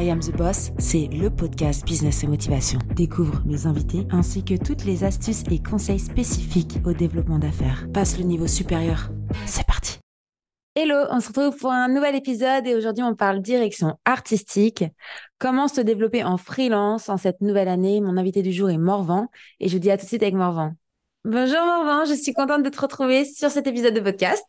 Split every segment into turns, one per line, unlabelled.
I Am the Boss, c'est le podcast Business et Motivation. Découvre mes invités ainsi que toutes les astuces et conseils spécifiques au développement d'affaires. Passe le niveau supérieur. C'est parti. Hello, on se retrouve pour un nouvel épisode et aujourd'hui on parle direction artistique. Comment se développer en freelance en cette nouvelle année? Mon invité du jour est Morvan et je vous dis à tout de suite avec Morvan. Bonjour Morvan, je suis contente de te retrouver sur cet épisode de podcast.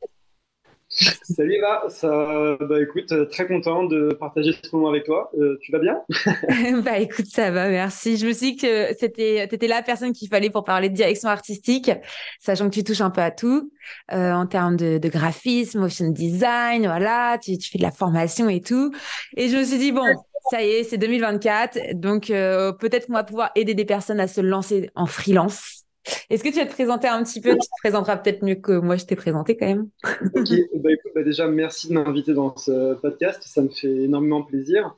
Salut Eva, ça, bah écoute, euh, très content de partager ce moment avec toi. Euh, tu vas bien?
Bah écoute, ça va, merci. Je me suis dit que c'était, étais la personne qu'il fallait pour parler de direction artistique, sachant que tu touches un peu à tout euh, en termes de, de, graphisme, motion design, voilà, tu, tu, fais de la formation et tout. Et je me suis dit bon, ça y est, c'est 2024, donc euh, peut-être qu'on va pouvoir aider des personnes à se lancer en freelance. Est-ce que tu vas te présenter un petit peu? Tu te présenteras peut-être mieux que moi je t'ai présenté quand même.
ok, bah, écoute, bah, déjà merci de m'inviter dans ce podcast, ça me fait énormément plaisir.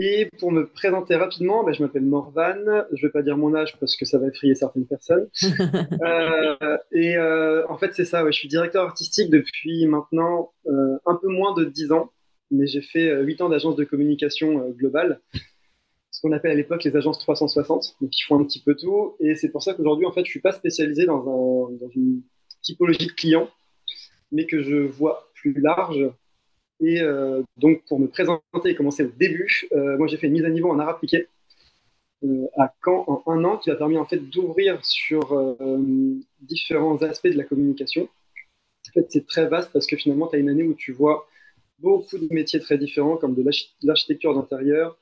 Et pour me présenter rapidement, bah, je m'appelle Morvan, je ne vais pas dire mon âge parce que ça va effrayer certaines personnes. euh, et euh, en fait c'est ça, ouais, je suis directeur artistique depuis maintenant euh, un peu moins de 10 ans, mais j'ai fait 8 ans d'agence de communication globale ce qu'on appelle à l'époque les agences 360, donc qui font un petit peu tout. Et c'est pour ça qu'aujourd'hui, en fait, je suis pas spécialisé dans, un, dans une typologie de clients, mais que je vois plus large. Et euh, donc, pour me présenter et commencer au début, euh, moi, j'ai fait une mise à niveau en art appliqué euh, à Caen en un an, qui a permis en fait d'ouvrir sur différents aspects de la communication. En fait, c'est très vaste parce que finalement, tu as une année où tu vois beaucoup de métiers très différents, comme de l'architecture d'intérieur,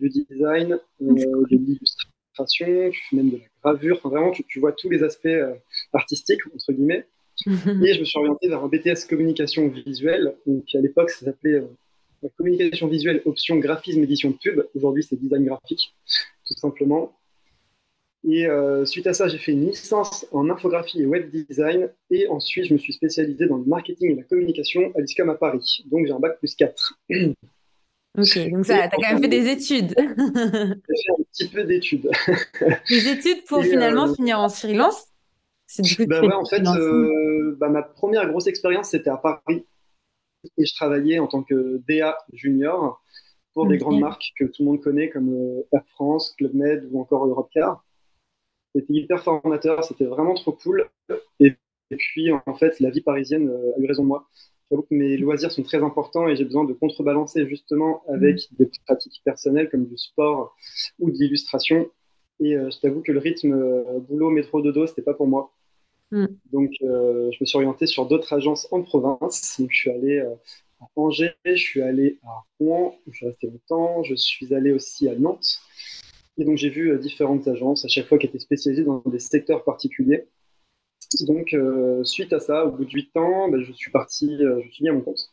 du design, euh, de l'illustration, tu fais même de la gravure. Enfin, vraiment, tu, tu vois tous les aspects euh, artistiques, entre guillemets. Et je me suis orienté vers un BTS communication visuelle. Donc, à l'époque, ça s'appelait euh, communication visuelle option graphisme édition de pub. Aujourd'hui, c'est design graphique, tout simplement. Et euh, suite à ça, j'ai fait une licence en infographie et web design. Et ensuite, je me suis spécialisé dans le marketing et la communication à l'ISCAM à Paris. Donc, j'ai un bac plus 4.
Ok, donc ça, tu as quand même fait des études.
J'ai fait un petit peu d'études.
des études pour et finalement euh... finir en freelance?
Bah ouais, en fait, euh, bah, ma première grosse expérience, c'était à Paris. Et je travaillais en tant que DA junior pour okay. des grandes marques que tout le monde connaît, comme euh, Air France, Club Med ou encore Europcar. C'était hyper formateur, c'était vraiment trop cool. Et, et, puis, en fait, la vie parisienne euh, a eu raison de moi j'avoue que mes loisirs sont très importants et j'ai besoin de contrebalancer justement avec mmh. des pratiques personnelles comme du sport ou de l'illustration. Et euh, je t'avoue que le rythme euh, boulot, métro, dodo, c'était pas pour moi. Mmh. Donc, euh, je me suis orienté sur d'autres agences en province. Donc, je suis allé euh, à Angers, je suis allé à Rouen, où je suis resté longtemps. Je suis allé aussi à Nantes. Et donc, j'ai vu différentes agences, à chaque fois qui étaient spécialisées dans des secteurs particuliers. Donc, euh, suite à ça, au bout de 8 ans, ben, je suis parti, euh, je suis mis à mon compte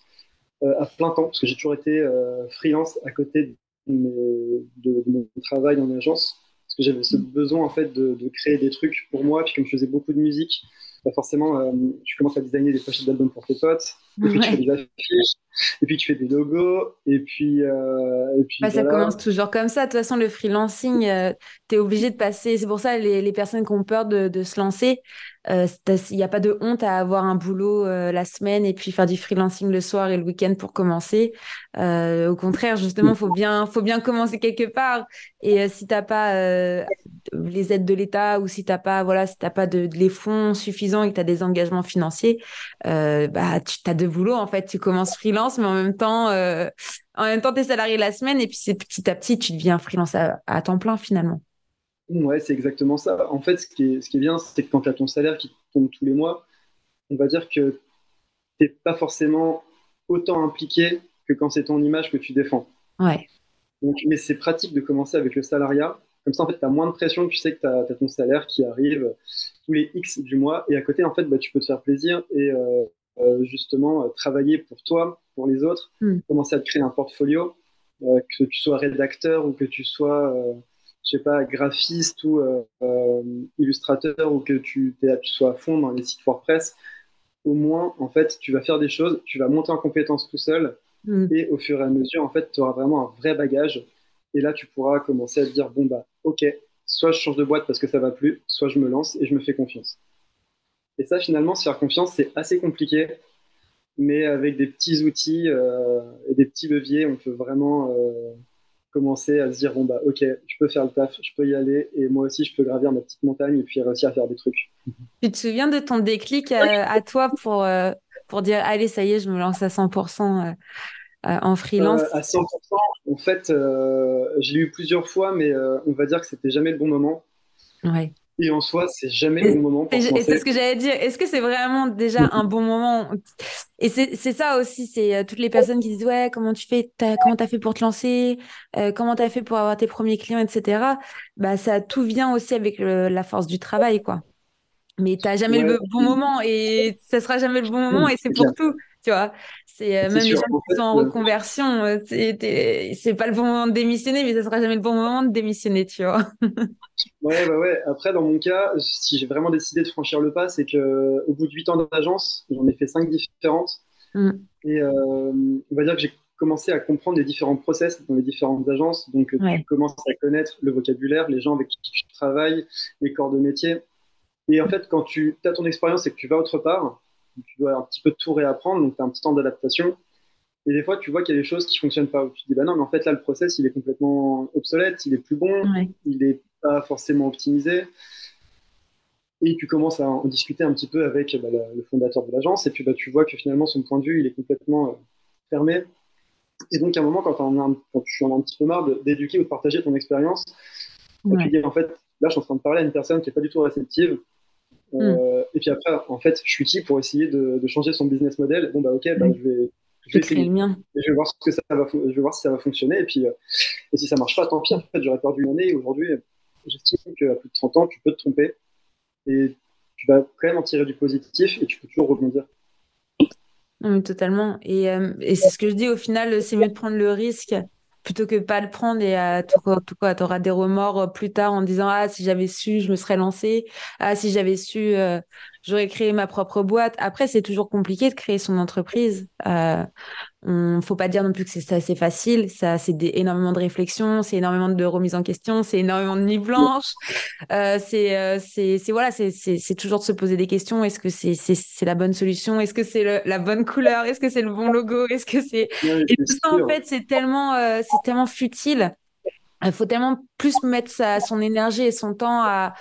euh, à plein temps, parce que j'ai toujours été euh, freelance à côté de, mes, de, de, mon travail en agence, parce que j'avais ce besoin en fait de, de, créer des trucs pour moi, puis comme je faisais beaucoup de musique, bah forcément, tu commences à designer des pochettes d'albums pour tes potes, et puis ouais. tu fais des affiches, et puis tu fais des logos, et puis. Et puis
bah, voilà. Ça commence toujours comme ça. De toute façon, le freelancing, tu es obligé de passer. C'est pour ça les, les personnes qui ont peur de se lancer, il euh, n'y a pas de honte à avoir un boulot euh, la semaine et puis faire du freelancing le soir et le week-end pour commencer. Euh, au contraire, justement, faut bien, faut bien commencer quelque part. Et euh, si t'as pas euh, les aides de l'État ou si t'as pas, voilà, si t'as pas de, de, les fonds suffisants et que t'as des engagements financiers, bah tu as deux boulots en fait. Tu commences freelance, mais en même temps, en même temps, t'es salarié la semaine et puis c'est petit à petit, tu deviens freelance à temps plein finalement.
Ouais, c'est exactement ça. En fait, ce qui est, ce qui est bien, c'est que quand tu as ton salaire qui tombe tous les mois, on va dire que tu n'es pas forcément autant impliqué que quand c'est ton image que tu défends.
Ouais.
Donc, mais c'est pratique de commencer avec le salariat. Comme ça, en fait, tu as moins de pression, tu sais que tu as, as, ton salaire qui arrive tous les X du mois. Et à côté, en fait, bah, tu peux te faire plaisir et euh, euh, justement travailler pour toi, pour les autres, mm. commencer à te créer un portfolio, euh, que tu sois rédacteur ou que tu sois je sais pas, graphiste ou euh, euh, illustrateur ou que tu, tu sois à fond dans les sites WordPress, au moins, en fait, tu vas faire des choses, tu vas monter en compétence tout seul mm. et au fur et à mesure, en fait, tu auras vraiment un vrai bagage. Et là, tu pourras commencer à te dire, bon, bah, ok, soit je change de boîte parce que ça va plus, soit je me lance et je me fais confiance. Et ça, finalement, se faire confiance, c'est assez compliqué, mais avec des petits outils euh, et des petits leviers, on peut vraiment commencer à se dire bon bah ok, je peux faire le taf, je peux y aller et moi aussi je peux gravir ma petite montagne et puis réussir à faire des trucs.
Tu te souviens de ton déclic à, toi pour, euh, pour dire allez ça y est, je me lance à 100% euh, en freelance?
À 100%, en fait, je l'ai eu plusieurs fois, mais on va dire que c'était jamais le bon moment.
Ouais.
Et en soi, c'est jamais le bon moment pour
Et c'est ce que j'allais dire. Est-ce que c'est vraiment déjà un bon moment? Et c'est ça aussi, c'est euh, toutes les personnes qui disent ouais, comment tu fais, as, comment t'as fait pour te lancer, euh, comment t'as fait pour avoir tes premiers clients, etc. Bah ça tout vient aussi avec la force du travail, quoi. Mais t'as jamais le bon moment et ça sera jamais le bon moment et c'est pour tout tu vois. C'est euh, même les gens qui sont en reconversion, euh, c'est pas le bon moment de démissionner, mais ça sera jamais le bon moment de démissionner, tu vois.
ouais, bah ouais. Après, dans mon cas, si j'ai vraiment décidé de franchir le pas, c'est que au bout de 8 ans d'agence, j'en ai fait 5 différentes. Mm. Et euh, on va dire que j'ai commencé à comprendre les différents process dans les différentes agences. Donc, tu commences à connaître le vocabulaire, les gens avec qui tu travailles, les corps de métier. Et en fait, quand tu as ton expérience et que tu vas autre part, tu dois un petit peu tout réapprendre, donc tu as un petit temps d'adaptation. Et des fois, tu vois qu'il y a des choses qui fonctionnent pas. Tu te dis, bah non, mais en fait, là, le process, il est complètement obsolète, il est plus bon, il n'est pas forcément optimisé. Et tu commences à en discuter un petit peu avec bah, le fondateur de l'agence, et puis bah, tu vois que finalement, son point de vue, il est complètement euh, fermé. Et donc, à un moment, quand, quand tu en as un petit peu marre d'éduquer ou de partager ton expérience, bah, tu dis, en fait, là, je suis en train de parler à une personne qui n'est pas du tout réceptive, euh, et puis après, en fait, je suis qui pour essayer de, changer son business model? Bon, bah ok, bah, je vais,
je vais Le mien.
Et je vais voir ce que ça va, je vais voir si ça va fonctionner. Et puis, euh, et si ça marche pas, tant pis. En fait, j'aurais perdu une année. Et aujourd'hui, j'estime qu'à plus de 30 ans, tu peux te tromper et tu vas quand même en tirer du positif et tu peux toujours rebondir.
totalement. Et, euh, et c'est ce que je dis. Au final, c'est mieux de prendre le risque plutôt que pas le prendre et à tout tout quoi, t'auras des remords euh, plus tard en disant ah si j'avais su, je me serais lancé. Ah si j'avais su, euh, j'aurais créé ma propre boîte. Après c'est toujours compliqué de créer son entreprise. Euh, on faut pas dire non plus que c'est assez facile. Ça, c'est énormément de réflexion, c'est énormément de remise en question, c'est énormément de nuits blanches. Euh, c'est, c'est, c'est voilà, c'est, c'est, toujours de se poser des questions. Est-ce que c'est, c'est, c'est la bonne solution? Est-ce que c'est la bonne couleur? Est-ce que c'est le bon logo? Est-ce que c'est Et tout ça en fait, c'est tellement, euh, c'est tellement futile. Il faut tellement plus mettre son énergie et son temps à,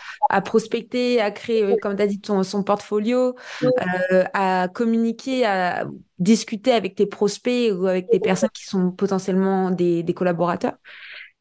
prospecter, à créer, euh, comme tu as dit, ton, son portfolio, euh, à communiquer, à discuter avec tes prospects ou avec des personnes qui sont potentiellement des collaborateurs.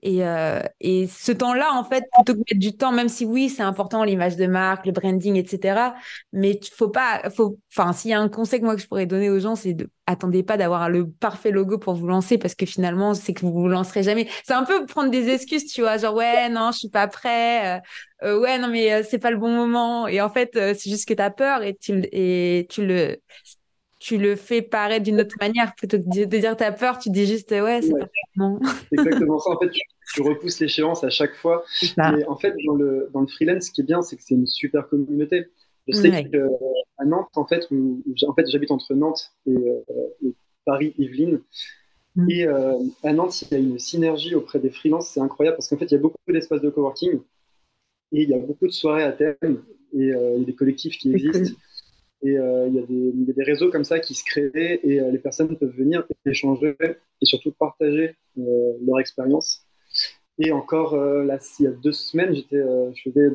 Et, euh, et ce temps-là, en fait, plutôt que de mettre du temps, même si oui, c'est important, l'image de marque, le branding, etc. Mais il faut pas, faut, enfin, s'il y a un conseil que moi que je pourrais donner aux gens, c'est de attendez pas d'avoir le parfait logo pour vous lancer parce que finalement, c'est que vous vous lancerez jamais. C'est un peu prendre des excuses, tu vois, genre ouais, non, je suis pas prêt, euh, euh ouais, non, mais euh, c'est pas le bon moment. Et en fait, c'est juste que tu as peur et tu, et tu le, tu le fais paraître d'une autre manière plutôt que de dire t'as peur, tu dis juste ouais, c'est pas
bon. Exactement ça. En fait, tu, repousses l'échéance à chaque fois. Et en fait, dans le, dans le freelance, ce qui est bien, c'est que c'est une super communauté. Je sais qu'à Nantes, en fait, où, en fait, j'habite entre Nantes et, euh, Paris-Yvelines. Mm. Et euh, à Nantes, il y a une synergie auprès des freelances, c'est incroyable parce qu'en fait, il y a beaucoup d'espaces de coworking et il y a beaucoup de soirées à thème et euh, il y a des collectifs qui existent. Et euh, il, y a des, réseaux comme ça qui se créent et euh, les personnes peuvent venir échanger et surtout partager euh, leur expérience. Et encore, là, il y a deux semaines, j'étais, je faisais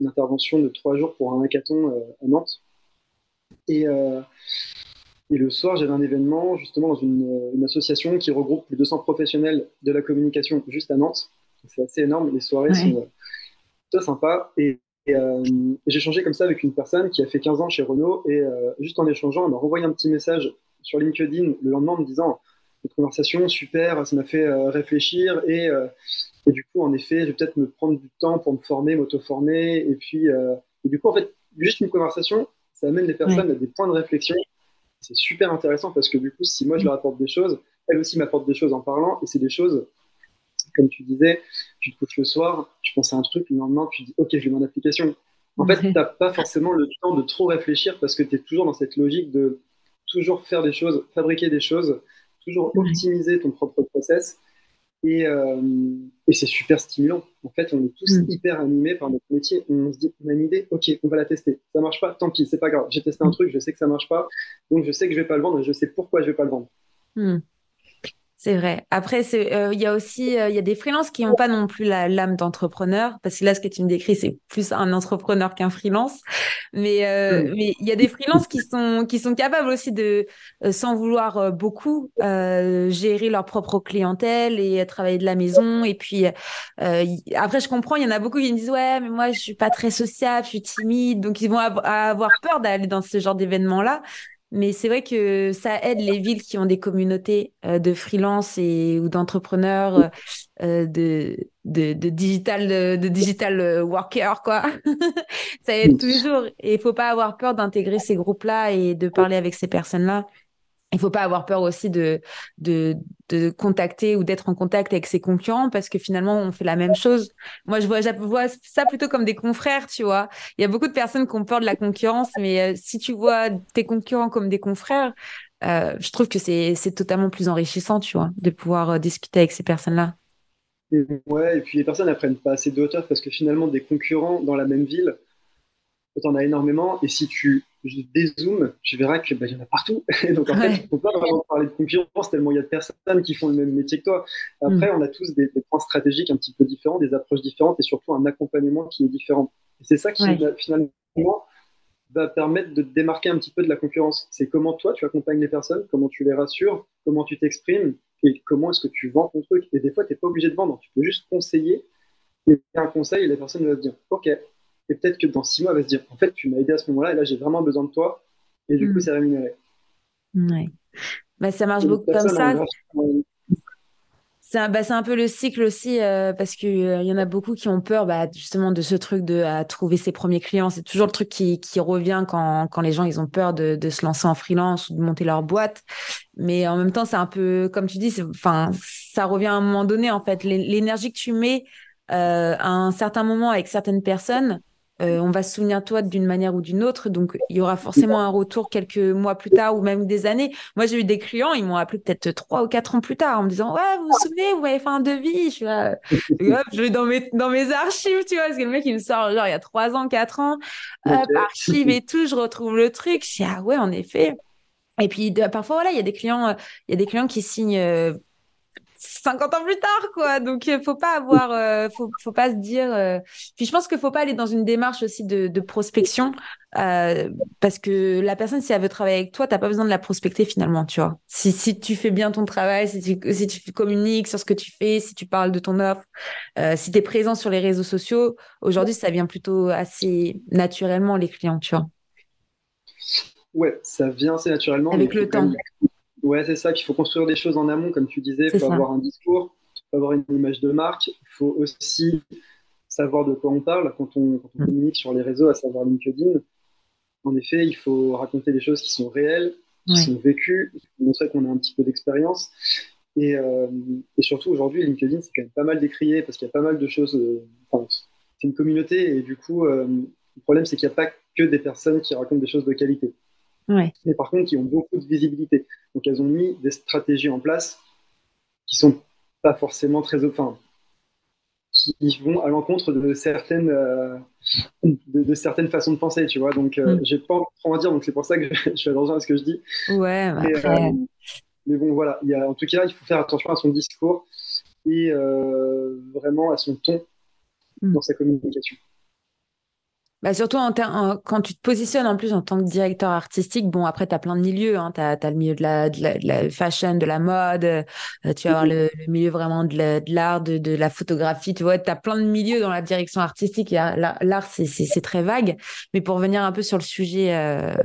une intervention de trois jours pour un hackathon à Nantes. Et, et le soir, j'avais un événement justement dans une, une, association qui regroupe plus de 200 professionnels de la communication juste à Nantes. C'est assez énorme, les soirées sont très sympas. Et et euh, j'ai échangé comme ça avec une personne qui a fait 15 ans chez Renault et euh, juste en échangeant, elle m'a renvoyé un petit message sur LinkedIn le lendemain en me disant Notre conversation, super, ça m'a fait euh, réfléchir et, et, du coup, en effet, je vais peut-être me prendre du temps pour me former, m'auto-former. Et puis, et du coup, en fait, juste une conversation, ça amène les personnes à des points de réflexion. C'est super intéressant parce que du coup, si moi je leur apporte des choses, elle aussi m'apporte des choses en parlant et c'est des choses comme tu disais, tu te couches le soir, tu penses à un truc, le lendemain, tu dis, OK, je vais mon application. En fait, tu n'as pas forcément le temps de trop réfléchir parce que tu es toujours dans cette logique de toujours faire des choses, fabriquer des choses, toujours optimiser ton propre process. Et, euh, et c'est super stimulant. En fait, on est tous mm. hyper animés par notre métier. On se dit, on a une idée, ok, on va la tester. Ça marche pas, tant pis, c'est pas grave. J'ai testé un mm. truc, je sais que ça marche pas, donc je sais que je vais pas le vendre et je sais pourquoi je vais pas le vendre.
Mm. C'est vrai. Après, euh, il y a aussi euh, il y a des freelances qui n'ont pas non plus la l'âme d'entrepreneur, parce que là, ce que tu me décris, c'est plus un entrepreneur qu'un freelance. Mais euh, mais il y a des freelances qui sont qui sont capables aussi de, sans vouloir beaucoup, gérer leur propre clientèle et travailler de la maison. Et puis après, je comprends, il y en a beaucoup qui me disent ouais, mais moi, je suis pas très sociable, je suis timide, donc ils vont avoir peur d'aller dans ce genre d'événement là. Mais c'est vrai que ça aide les villes qui ont des communautés euh, de freelance et ou d'entrepreneurs, euh, euh, de, de, de, digital, de, digital workers, quoi. ça aide toujours. Et il faut pas avoir peur d'intégrer ces groupes-là et de parler avec ces personnes-là il faut pas avoir peur aussi de, de, de contacter ou d'être en contact avec ses concurrents parce que finalement, on fait la même chose. Moi, je vois, ça plutôt comme des confrères, tu vois. Il y a beaucoup de personnes qui ont peur de la concurrence, mais euh, si tu vois tes concurrents comme des confrères, euh, je trouve que c'est, c'est totalement plus enrichissant, tu vois, de pouvoir euh, discuter avec ces personnes-là.
Ouais, et puis les personnes n'apprennent pas assez de hauteur parce que finalement, des concurrents dans la même ville, tu en as énormément. Et si tu je dézoome, tu verras qu'il bah, y en a partout. donc en fait, il ne faut pas vraiment parler de concurrence tellement il y a de personnes qui font le même métier que toi. Après, mm. on a tous des, points stratégiques un petit peu différents, des approches différentes et surtout un accompagnement qui est différent. Et c'est ça qui finalement va permettre de te démarquer un petit peu de la concurrence. C'est comment toi tu accompagnes les personnes, comment tu les rassures, comment tu t'exprimes et comment est-ce que tu vends ton truc. Et des fois, tu n'es pas obligé de vendre, tu peux juste conseiller. Et un conseil et la personne va te dire Ok, et peut-être que dans six mois, elle va se dire, en fait, tu m'as aidé à ce moment-là, et là, j'ai vraiment besoin de toi. Et du coup, mm. c'est rémunéré.
Ouais. Bah, ça marche beaucoup comme ça. C'est un, bah, un, peu le cycle aussi, euh, parce qu'il euh, y en a beaucoup qui ont peur bah, justement de ce truc de trouver ses premiers clients. C'est toujours le truc qui, qui revient quand, quand, les gens ils ont peur de, de, se lancer en freelance ou de monter leur boîte. Mais en même temps, c'est un peu, comme tu dis, enfin, ça revient à un moment donné, en fait. L'énergie que tu mets euh, à un certain moment avec certaines personnes, euh, on va se souvenir de toi d'une manière ou d'une autre. Donc, il y aura forcément un retour quelques mois plus tard ou même des années. Moi, j'ai eu des clients, ils m'ont appelé peut-être trois ou quatre ans plus tard en me disant Ouais, vous vous souvenez, vous avez fait un devis. Je suis là, hop, je vais dans mes, dans mes archives, tu vois, parce que le mec, il me sort genre il y a trois ans, quatre ans, hop, archives et tout, je retrouve le truc. Je dis Ah ouais, en effet. Et puis parfois voilà, il y a des clients, euh, il y a des clients qui signent euh, 50 ans plus tard, quoi. Donc, il faut pas avoir, euh, faut, faut pas se dire. Euh, puis, je pense qu'il faut pas aller dans une démarche aussi de, de prospection, euh, parce que la personne, si elle veut travailler avec toi, t'as pas besoin de la prospecter finalement, tu vois. Si, si tu fais bien ton travail, si tu, si tu communiques sur ce que tu fais, si tu parles de ton offre, si tu es présent sur les réseaux sociaux, aujourd'hui, ça vient plutôt assez naturellement les clients, tu vois.
Ouais, ça vient assez naturellement.
Avec le temps.
Ouais, c'est ça qu'il faut construire des choses en amont, comme tu disais. Il faut avoir un discours, il faut avoir une image de marque. Il faut aussi savoir de quoi on parle quand on, mm. communique sur les réseaux, à savoir LinkedIn. En effet, il faut raconter des choses qui sont réelles, qui sont vécues, montrer qu'on a un petit peu d'expérience. Et, euh, surtout, aujourd'hui, LinkedIn, c'est quand même pas mal décrié parce qu'il y a pas mal de choses. Euh, c'est une communauté et du coup, euh, le problème, c'est qu'il n'y a pas que des personnes qui racontent des choses de qualité mais par contre qui ont beaucoup de visibilité. Donc elles ont mis des stratégies en place qui sont pas forcément très, enfin, qui vont à l'encontre de certaines, euh, de, certaines façons de penser, tu vois. Donc euh, mm. j'ai pas trop à dire, donc c'est pour ça que je, suis attention à ce que je dis.
Ouais.
Mais, euh, mais bon, voilà. Il y a, en tout cas, il faut faire attention à son discours et vraiment à son ton mm. dans sa communication.
Bah surtout en quand tu te positionnes en plus en tant que directeur artistique, bon après tu as plein de milieux, hein, tu as, le milieu de la, de la, fashion, de la mode, euh, tu vas avoir le, milieu vraiment de l'art, de, de, la photographie, tu vois, tu as plein de milieux dans la direction artistique, l'art c'est très vague, mais pour venir un peu sur le sujet euh,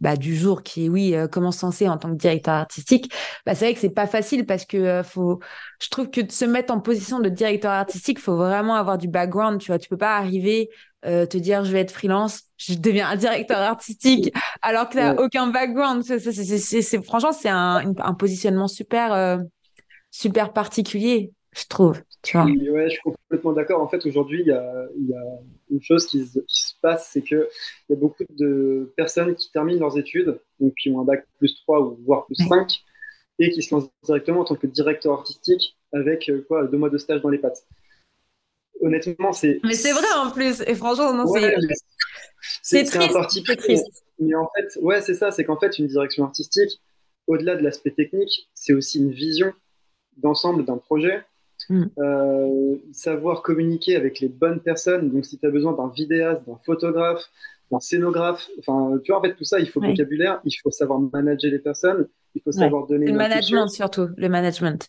bah, du jour qui est oui euh, comment se lancer en tant que directeur artistique bah, c'est vrai que c'est pas facile parce que euh, faut je trouve que de se mettre en position de directeur artistique faut vraiment avoir du background tu vois. Tu peux pas arriver euh, te dire je vais être freelance je deviens un directeur artistique alors que tu n'as aucun background c'est, franchement c'est un, un positionnement super super particulier je trouve. Tu vois.
Ouais, je suis complètement d'accord. En fait, aujourd'hui, il y a, y a, une chose qui, se passe, c'est qu'il y a beaucoup de personnes qui terminent leurs études, donc qui ont un bac plus 3 ou voire plus 5, et qui se lancent directement en tant que directeur artistique avec euh, quoi, deux mois de stage dans les pattes. Honnêtement, c'est.
Mais c'est vrai en plus, et franchement, non,
c'est. C'est un parti triste. Mais en fait, ouais, c'est ça, c'est qu'en fait, une direction artistique, au-delà de l'aspect technique, c'est aussi une vision d'ensemble d'un projet, mm. euh, savoir communiquer avec les bonnes personnes. Donc, si tu as besoin d'un vidéaste, d'un photographe, d'un scénographe, enfin, tu vois, en fait, tout ça, il faut le vocabulaire, il faut savoir manager les personnes, il faut savoir donner.
Le management, surtout, le management.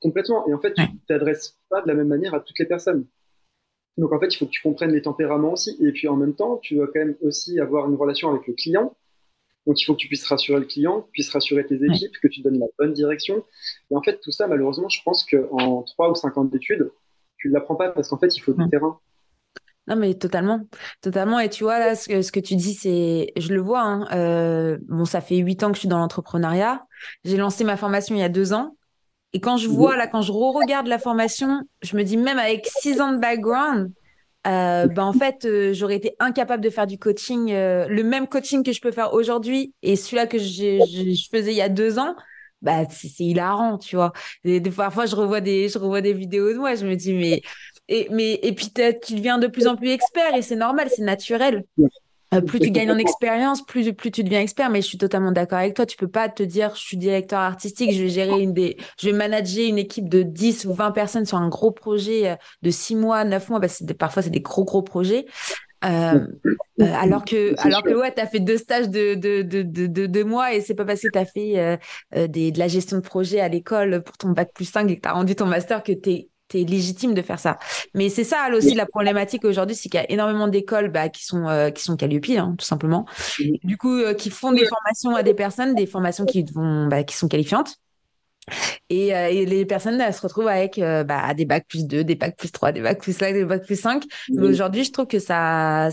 Complètement. Et en fait, tu t'adresses pas de la même manière à toutes les personnes. Donc, en fait, il faut que tu comprennes les tempéraments aussi. Et puis, en même temps, tu dois quand même aussi avoir une relation avec le client. Donc il faut que tu puisses rassurer le client, que tu puisses rassurer tes équipes, que tu donnes la bonne direction. Et en fait, tout ça, malheureusement, je pense qu'en 3 ou 5 ans d'études, tu ne l'apprends pas parce qu'en fait, il faut du terrain.
Non, mais totalement. Totalement. Et tu vois, là, ce que, ce que tu dis, c'est. Je le vois. Hein, euh, bon, ça fait 8 ans que je suis dans l'entrepreneuriat. J'ai lancé ma formation il y a 2 ans. Et quand je vois, là, quand je re-regarde la formation, je me dis, même avec 6 ans de background, euh, ben en fait, euh, j'aurais été incapable de faire du coaching, euh, le même coaching que je peux faire aujourd'hui et celui-là que je faisais il y a deux ans. Bah, c'est hilarant, tu vois. Parfois, je revois des, je revois des vidéos de moi, je me dis, mais, et, mais, et puis tu deviens de plus en plus expert et c'est normal, c'est naturel. Euh, plus tu gagnes en expérience, plus, plus tu deviens expert. Mais je suis totalement d'accord avec toi. Tu peux pas te dire, je suis directeur artistique, je vais gérer une des, je vais manager une équipe de 10 ou 20 personnes sur un gros projet euh, de 6 mois, 9 mois. Parce que parfois, c'est des gros, gros projets. Euh, alors que, alors que ouais, tu as fait deux stages de, de, de, de, deux mois et c'est pas parce que tu as fait des, de la gestion de projet à l'école pour ton bac plus 5 et que tu as rendu ton master que tu es légitime de faire ça. Mais c'est ça aussi la problématique aujourd'hui, c'est qu'il y a énormément d'écoles bah, qui sont euh, qui sont Calliope, hein, tout simplement. Du coup, euh, qui font des formations à des personnes, des formations qui vont bah, qui sont qualifiantes. Et, euh, et, les personnes elles se retrouvent avec bah, des bacs plus 2, des bacs plus 3, des bacs plus 5, des bacs plus 5. Mais aujourd'hui, je trouve que ça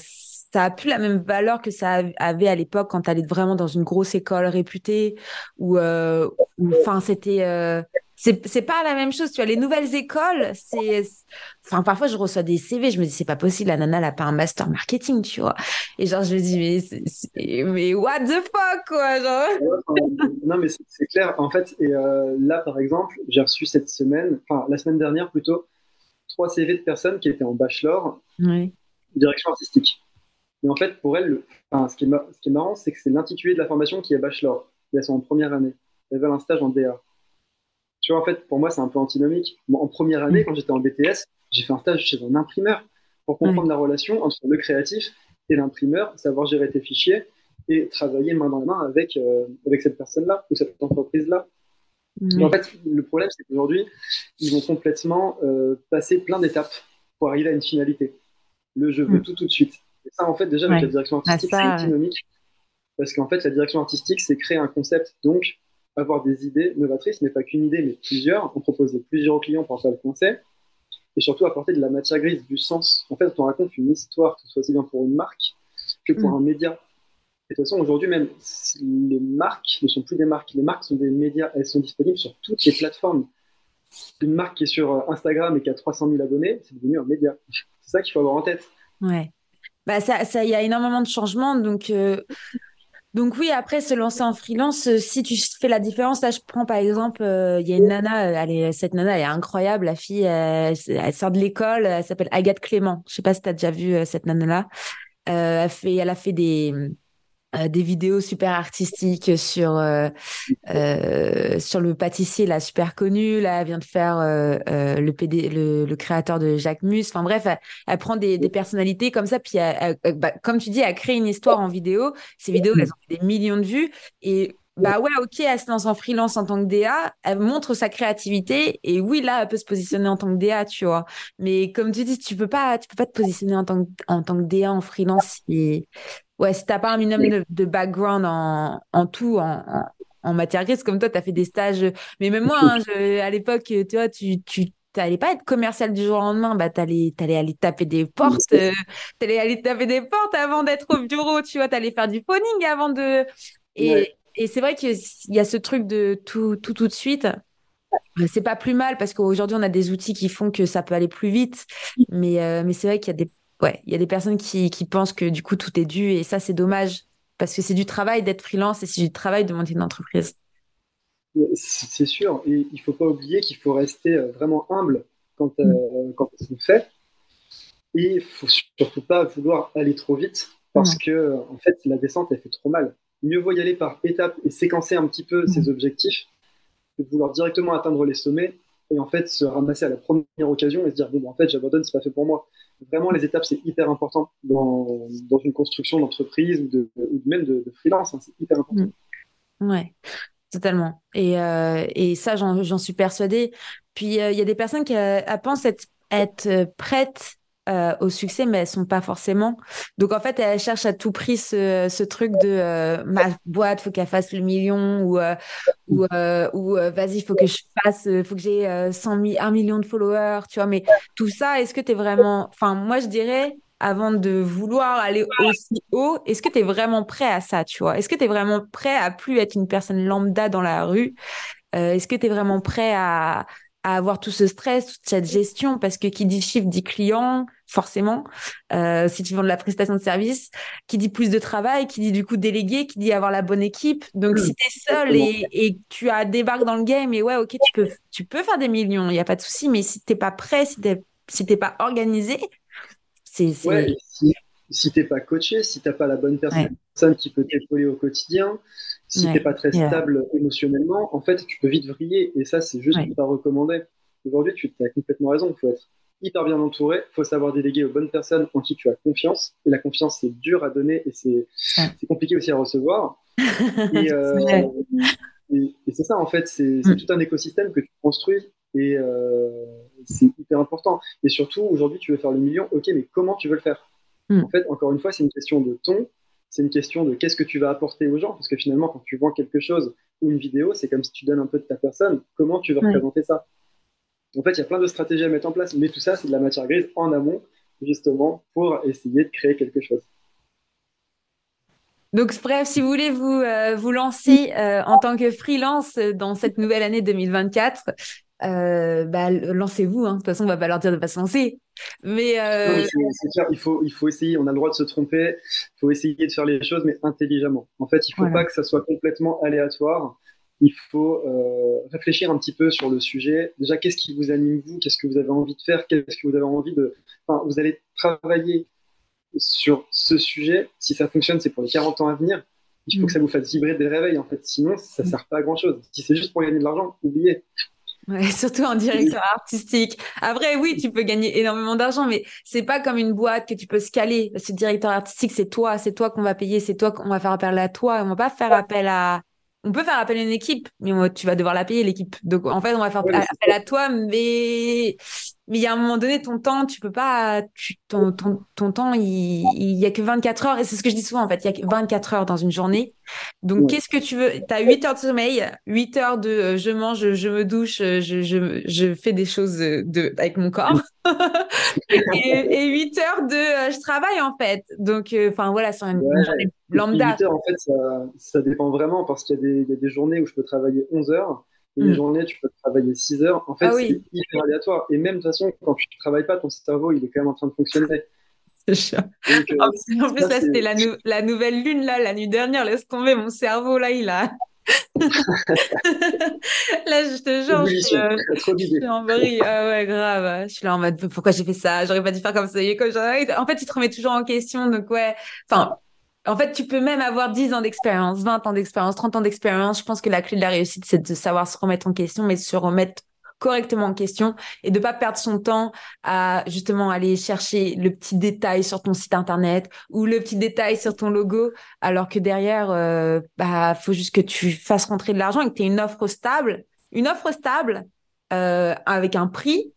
ça a plus la même valeur que ça avait à l'époque quand tu allais vraiment dans une grosse école réputée ou enfin c'était c'est pas la même chose tu vois. Les nouvelles écoles c'est enfin parfois je reçois des CV je me dis c'est pas possible la nana elle a pas un master marketing tu vois. Et genre je me dis mais mais what the fuck quoi genre.
Non mais c'est clair. En fait et euh, là par exemple j'ai reçu cette semaine enfin la semaine dernière plutôt trois CV de personnes qui étaient en bachelor oui. direction artistique. Et en fait pour elles enfin, ce, qui est ce qui est marrant c'est que c'est l'intitulé de la formation qui est bachelor. Elles sont en première année. Elles veulent un stage en DA tu vois, en fait, pour moi, c'est un peu antinomique. en première année, mm. quand j'étais en BTS, j'ai fait un stage chez un imprimeur pour comprendre la relation entre le créatif et l'imprimeur, savoir gérer tes fichiers et travailler main dans la main avec, euh, avec cette personne-là ou cette entreprise-là. En fait, le problème, c'est qu'aujourd'hui, ils vont complètement euh, passer plein d'étapes pour arriver à une finalité. Le je veux mm. tout tout de suite. Et ça, en fait, déjà, avec la direction ah, artistique, c'est antinomique. Parce qu'en fait, la direction artistique, c'est créer un concept. Donc, avoir des idées novatrices, mais pas qu'une idée, mais plusieurs. On propose plusieurs clients pour faire le conseil. Et surtout apporter de la matière grise, du sens. En fait, on raconte une histoire, que ce soit aussi bien pour une marque que pour mm. un média. Et de toute façon, aujourd'hui même, les marques ne sont plus des marques. Les marques sont des médias. Elles sont disponibles sur toutes les plateformes. Une marque qui est sur euh, Instagram et qui a 300 000 abonnés, c'est devenu un média. C'est ça qu'il faut avoir en tête.
Ouais. Bah ça, ça, il y a énormément de changements. Donc, euh, donc oui, après se lancer en freelance, euh, si tu fais la différence, là je prends par exemple, euh, il y a une nana, euh, elle cette nana est incroyable, la fille, elle, sort de l'école, elle s'appelle Agathe Clément. Je sais pas si tu as déjà vu cette nana là. elle a fait des euh, des vidéos super artistiques sur euh, euh, sur le pâtissier là super connu là elle vient de faire le, PD, le, créateur de Jacques Mus. Enfin bref elle, prend des, personnalités comme ça puis bah, comme tu dis elle crée une histoire en vidéo. Ces vidéos elles ont des millions de vues. Et bah ouais, ok, elle se lance en freelance en tant que DA, elle montre sa créativité. Et oui, là, elle peut se positionner en tant que DA, tu vois. Mais comme tu dis, tu peux pas, tu peux pas te positionner en tant que, en tant que DA en freelance ouais, si t'as pas un minimum de, background en, en tout, en, en, matière grise, comme toi, tu as fait des stages. Mais même moi, hein, à l'époque, tu vois, tu, tu t'allais pas être commercial du jour au lendemain, bah t'allais allais aller taper des portes, euh, t'allais aller taper des portes avant d'être au bureau, tu vois, t'allais faire du phoning avant de et, et c'est vrai qu'il y a ce truc de tout tout tout de suite. C'est pas plus mal parce qu'aujourd'hui on a des outils qui font que ça peut aller plus vite, mais euh, mais c'est vrai qu'il y a des ouais, il y a des personnes qui, qui pensent que du coup tout est dû et ça c'est dommage parce que c'est du travail d'être freelance et c'est du travail de monter une entreprise.
C'est sûr, et il faut pas oublier qu'il faut rester euh, vraiment humble quand, euh, mm. quand on fait. Et il faut surtout pas vouloir aller trop vite parce que en fait la descente elle fait trop mal. Mieux vaut y aller par étapes et séquencer un petit peu ses mm. objectifs que de vouloir directement atteindre les sommets et en fait se ramasser à la première occasion et se dire bon, ben, en fait, j'abandonne, c'est pas fait pour moi. Vraiment, les étapes, c'est hyper important dans, dans une construction d'entreprise ou, même de, freelance. Hein, c'est hyper important.
Mmh. Ouais. Totalement. Et, euh, et ça, j'en suis persuadée. Puis, euh, il y a des personnes qui euh, pensent être, être prêtes euh, au succès, mais elles sont pas forcément. Donc en fait, elles cherchent à tout prix ce, truc de euh, ma boîte, faut qu'elle fasse le million ou euh, ou vas-y, faut que je fasse, faut que j'ai 100 1 million de followers, tu vois. Mais tout ça, est-ce que tu es vraiment, enfin moi je dirais avant de vouloir aller aussi haut, est-ce que tu es vraiment prêt à ça, tu vois? Est-ce que tu es vraiment prêt à plus être une personne lambda dans la rue? Est-ce que tu es vraiment prêt à à avoir tout ce stress, toute cette gestion, parce que qui dit chiffre dit client, forcément, euh, si tu vends de la prestation de service, qui dit plus de travail, qui dit du coup délégué, qui dit avoir la bonne équipe. Donc si tu es seul et, et, tu as débarqué dans le game, et ouais, ok, tu peux, tu peux faire des millions, il n'y a pas de souci, mais si tu n'es pas prêt, si tu n'es pas organisé, c'est...
Ouais, si, n'es pas coaché, si tu n'as pas la bonne personne qui peut t'épauler au quotidien, si tu n'es pas très stable émotionnellement, en fait, tu peux vite vriller. Et ça, c'est juste pas recommandé. Aujourd'hui, tu as complètement raison. Il faut être hyper bien entouré. Il faut savoir déléguer aux bonnes personnes en qui tu as confiance. Et la confiance, c'est dur à donner et c'est compliqué aussi à recevoir. Euh, et, et, c'est ça, en fait. C'est mm. tout un écosystème que tu construis. Et euh, c'est hyper important. Et surtout, aujourd'hui, tu veux faire le million. Ok, mais comment tu veux le faire? Mm. En fait, encore une fois, c'est une question de ton, c'est une question de qu'est-ce que tu vas apporter aux gens. Parce que finalement, quand tu vends quelque chose ou une vidéo, c'est comme si tu donnes un peu de ta personne. Comment tu vas représenter ça? En fait, il y a plein de stratégies à mettre en place, mais tout ça, c'est de la matière grise en amont, justement, pour essayer de créer quelque chose.
Donc, bref, si vous voulez vous, euh, vous lancer euh, en tant que freelance dans cette nouvelle année 2024, euh, bah, lancez-vous. Hein. De toute façon, on va pas leur dire de pas se lancer. Mais
euh... c'est il faut, il faut essayer. On a le droit de se tromper. Il faut essayer de faire les choses, mais intelligemment. En fait, il faut pas que ça soit complètement aléatoire. Il faut euh, réfléchir un petit peu sur le sujet. Déjà, qu'est-ce qui vous anime vous? Qu'est-ce que vous avez envie de faire? Qu'est-ce que vous avez envie de enfin, Vous allez travailler sur ce sujet. Si ça fonctionne, c'est pour les 40 ans à venir. Il faut mm. que ça vous fasse vibrer des réveils, en fait. Sinon, ça ne mm. sert pas à grand-chose. Si c'est juste pour gagner de l'argent, oubliez.
Ouais, surtout en directeur artistique. Après, oui, tu peux gagner énormément d'argent, mais c'est pas comme une boîte que tu peux scaler. Ce directeur artistique, c'est toi, c'est toi qu'on va payer, c'est toi qu'on va faire appel à toi. On va pas faire appel à. On peut faire appel à une équipe, mais tu vas devoir la payer l'équipe. Donc en fait, on va faire appel à toi, mais mais il y a un moment donné, ton temps, tu peux pas, tu, ton, ton, ton temps, il, il y a que 24 heures. Et c'est ce que je dis souvent, en fait. Il y a que 24 heures dans une journée. Donc, qu'est-ce que tu veux? Tu as 8 heures de sommeil, 8 heures de euh, je mange, je me douche, je, je, je fais des choses de, avec mon corps. et, 8 heures de euh, je travaille, en fait. Donc, euh, enfin, voilà, c'est une, journée lambda.
8 heures, en fait, ça, ça dépend vraiment parce qu'il y, y, a des journées où je peux travailler 11 heures. Une mm. journée, tu peux travailler 6 heures. En fait, ah c'est hyper aléatoire. Et même de toute façon, quand tu ne travailles pas, ton cerveau, il est quand même en train de fonctionner.
C'est Donc, euh, en plus, ça, c'était la, la, nouvelle lune, là, la nuit dernière. Laisse tomber, mon cerveau, là, il a. là, je te jure, je, suis en vrille. Ah ouais, grave. Je suis là en mode, pourquoi j'ai fait ça? J'aurais pas dû faire comme ça. En fait, il te remet toujours en question. Donc, ouais. Enfin, en fait, tu peux même avoir 10 ans d'expérience, 20 ans d'expérience, 30 ans d'expérience. Je pense que la clé de la réussite, c'est de savoir se remettre en question, mais se remettre correctement en question et de pas perdre son temps à justement aller chercher le petit détail sur ton site internet ou le petit détail sur ton logo alors que derrière euh, bah faut juste que tu fasses rentrer de l'argent et que tu aies une offre stable une offre stable euh, avec un prix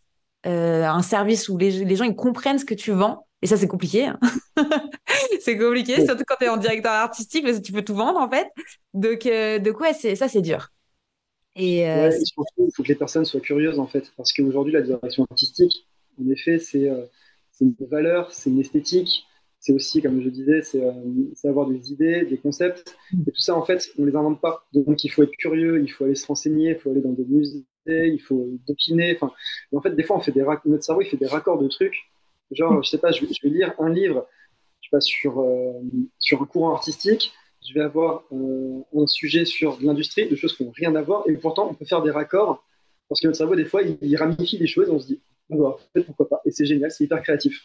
euh, un service où les, les gens ils comprennent ce que tu vends et ça, c'est compliqué. Hein. c'est compliqué, surtout quand tu es en directeur artistique, parce que tu peux tout vendre, en fait. Donc, euh, donc ouais, ça, c'est dur.
Et, euh, il faut que les personnes soient curieuses, en fait. Parce qu'aujourd'hui, la direction artistique, en effet, c'est euh, une valeur, c'est une esthétique. C'est aussi, comme je disais, c'est avoir des idées, des concepts. Mm. Et tout ça, en fait, on ne les invente pas. Donc, il faut être curieux, il faut aller se renseigner, il faut aller dans des musées, il faut dopiner. Enfin, en fait, des fois, on fait des notre cerveau, il fait des raccords de trucs Genre, je sais pas, je vais, lire un livre, je sur, euh, sur un courant artistique, je vais avoir euh, un sujet sur l'industrie, de choses qui n'ont rien à voir, et pourtant on peut faire des raccords, parce que notre cerveau, des fois, il, ramifie des choses, et on se dit, ah bah, en fait, pourquoi pas, et c'est génial, c'est hyper créatif.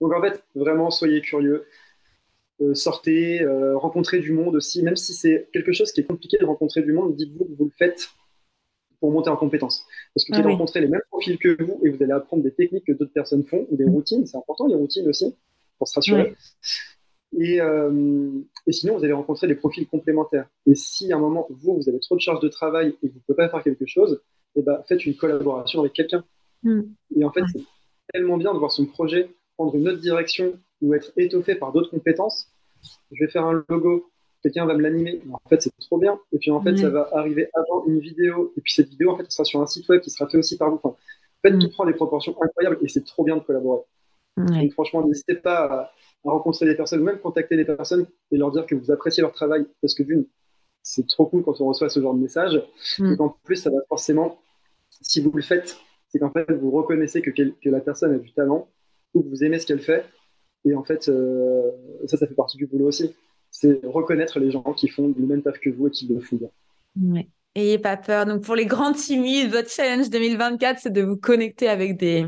Donc en fait, vraiment, soyez curieux, euh, sortez, rencontrez du monde aussi, même si c'est quelque chose qui est compliqué de rencontrer du monde, dites-vous que vous le faites, pour monter en compétences. Parce que vous
Ah
allez
oui.
rencontrer les mêmes profils que vous et vous allez apprendre des techniques que d'autres personnes font ou des
Mm.
routines. C'est important les routines aussi pour se rassurer. Et, euh, et sinon, vous allez rencontrer des profils complémentaires. Et si à un moment, vous, vous avez trop de charge de travail et que vous ne pouvez pas faire quelque chose, eh ben, faites une collaboration avec quelqu'un.
Mm.
Et en fait, c'est tellement bien de voir son projet prendre une autre direction ou être étoffé par d'autres compétences. Je vais faire un logo, quelqu'un va me l'animer. En fait, c'est trop bien. Et puis en fait, ça va arriver avant une vidéo. Et puis cette vidéo, en fait, sera sur un site web qui sera fait aussi par vous. Enfin, en fait,
Mm.
tout prend des proportions incroyables et c'est trop bien de collaborer.
Ouais.
Donc franchement, n'hésitez pas à, à rencontrer des personnes ou même contacter des personnes et leur dire que vous appréciez leur travail. Parce que d'une, c'est trop cool quand on reçoit ce genre de message.
Mm.
Et qu'en plus, ça va forcément, si vous le faites, c'est qu'en fait, vous reconnaissez que, quel- que la personne a du talent ou que vous aimez ce qu'elle fait. Et en fait, euh, ça, ça fait partie du boulot aussi. C'est reconnaître les gens qui font le même taf que vous et qui le font bien.
Ouais. Ayez pas peur. Donc, pour les grands timides, votre challenge 2024, c'est de vous connecter avec des,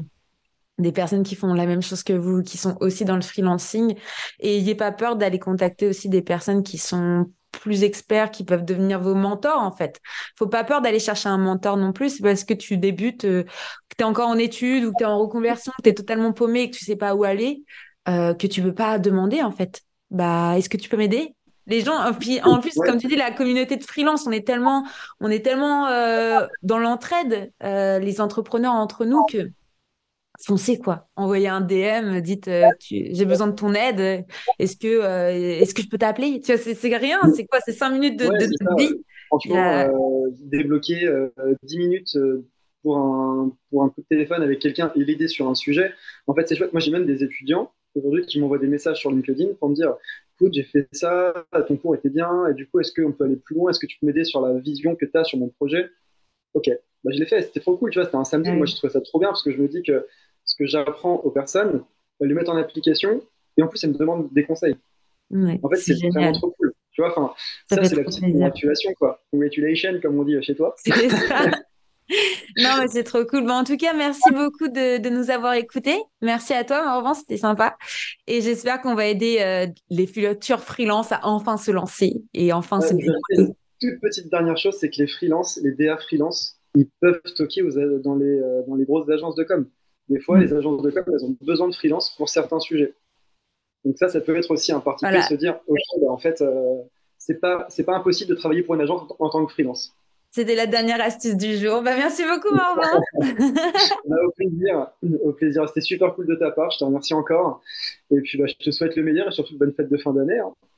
des personnes qui font la même chose que vous, qui sont aussi dans le freelancing. Et ayez pas peur d'aller contacter aussi des personnes qui sont plus experts, qui peuvent devenir vos mentors, en fait. Faut pas peur d'aller chercher un mentor non plus, parce que tu débutes, euh, que tu es encore en études ou que tu es en reconversion, que tu es totalement paumé et que tu sais pas où aller, euh, que tu veux pas demander, en fait. Bah, est-ce que tu peux m'aider? Les gens, en plus,
Ouais.
comme tu dis, la communauté de freelance, on est tellement, on est tellement euh, dans l'entraide, les entrepreneurs entre nous, que foncez quoi. Envoyez un DM, dites euh, j'ai besoin de ton aide. Est-ce que, euh, est-ce que je peux t'appeler? Tu vois, c'est rien. C'est quoi? C'est cinq minutes de,
Ouais,
de vie.
Franchement,
Euh,
débloquer 10 minutes pour un, pour un coup de téléphone avec quelqu'un et l'aider sur un sujet, en fait, c'est chouette. Moi, j'ai même des étudiants aujourd'hui qui m'envoient des messages sur LinkedIn pour me dire Écoute, j'ai fait ça, ton cours était bien, et du coup, est-ce qu'on peut aller plus loin? Est-ce que tu peux m'aider sur la vision que tu as sur mon projet? Ok, bah, je l'ai fait, c'était trop cool, tu vois, c'était un samedi. Moi, j'ai trouvé ça trop bien parce que je me dis que ce que j'apprends aux personnes, elles le mettent en application et en plus, elles me demandent des conseils.
ouais,
En fait,
c'est
vraiment trop cool. Tu vois, enfin,
Ça
c'est la petite congratulation, quoi. Congratulations, comme on dit chez toi.
C'est ça. Non, mais c'est trop cool. Bon, en tout cas, merci beaucoup de, de nous avoir écoutés. Merci à toi, Morvan, c'était sympa. Et j'espère qu'on va aider euh, les futurs freelances à enfin se lancer et enfin
Ouais,
se
une toute petite dernière chose, c'est que les freelances, les DA freelance, ils peuvent stocker aux- dans, les, euh, dans les grosses agences de com. Des fois,
Mm.
les agences de com, elles ont besoin de freelance pour certains sujets. Donc ça, ça peut être aussi un parti
Voilà.
se dire, ok, bah, en fait, euh, c'est pas, c'est pas impossible de travailler pour une agence en, en tant que freelance.
C'était la dernière astuce du jour. Bah, merci beaucoup, Morvan.
Bah, au plaisir, au plaisir. C'était super cool de ta part. Je te remercie encore. Et puis, bah, je te souhaite le meilleur et surtout bonne fête de fin d'année. hein.